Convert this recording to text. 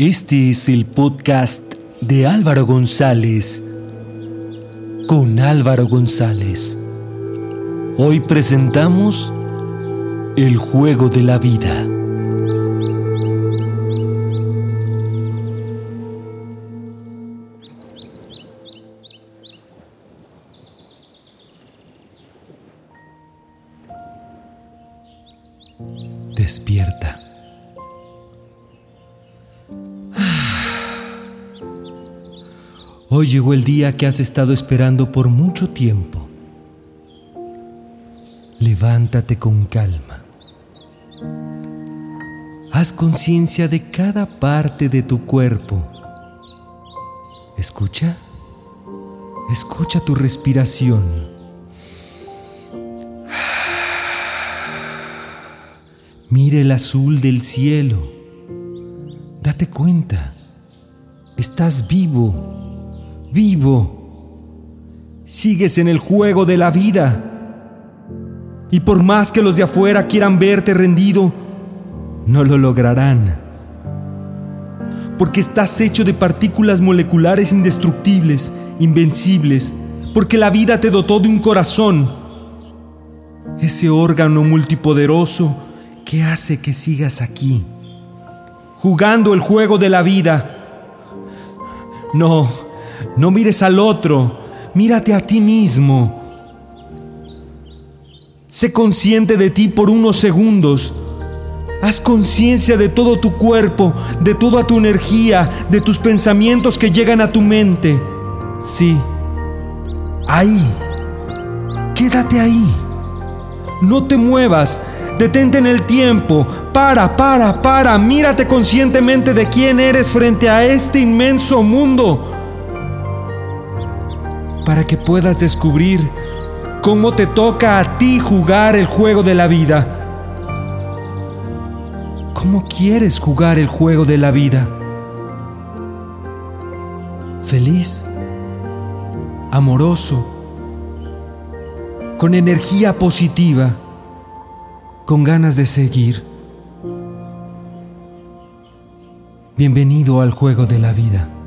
Este es el podcast de Álvaro González con Álvaro González. Hoy presentamos El juego de la vida. Despierta. Hoy llegó el día que has estado esperando por mucho tiempo. Levántate con calma. Haz conciencia de cada parte de tu cuerpo. Escucha. Escucha tu respiración. Mire el azul del cielo. Date cuenta. Estás vivo vivo. Sigues en el juego de la vida. Y por más que los de afuera quieran verte rendido, no lo lograrán. Porque estás hecho de partículas moleculares indestructibles, invencibles, porque la vida te dotó de un corazón, ese órgano multipoderoso que hace que sigas aquí, jugando el juego de la vida. No, no mires al otro, mírate a ti mismo. Sé consciente de ti por unos segundos. Haz conciencia de todo tu cuerpo, de toda tu energía, de tus pensamientos que llegan a tu mente. Sí, ahí. Quédate ahí. No te muevas. Detente en el tiempo. Para, para, para. Mírate conscientemente de quién eres frente a este inmenso mundo para que puedas descubrir cómo te toca a ti jugar el juego de la vida. ¿Cómo quieres jugar el juego de la vida? Feliz, amoroso, con energía positiva, con ganas de seguir. Bienvenido al juego de la vida.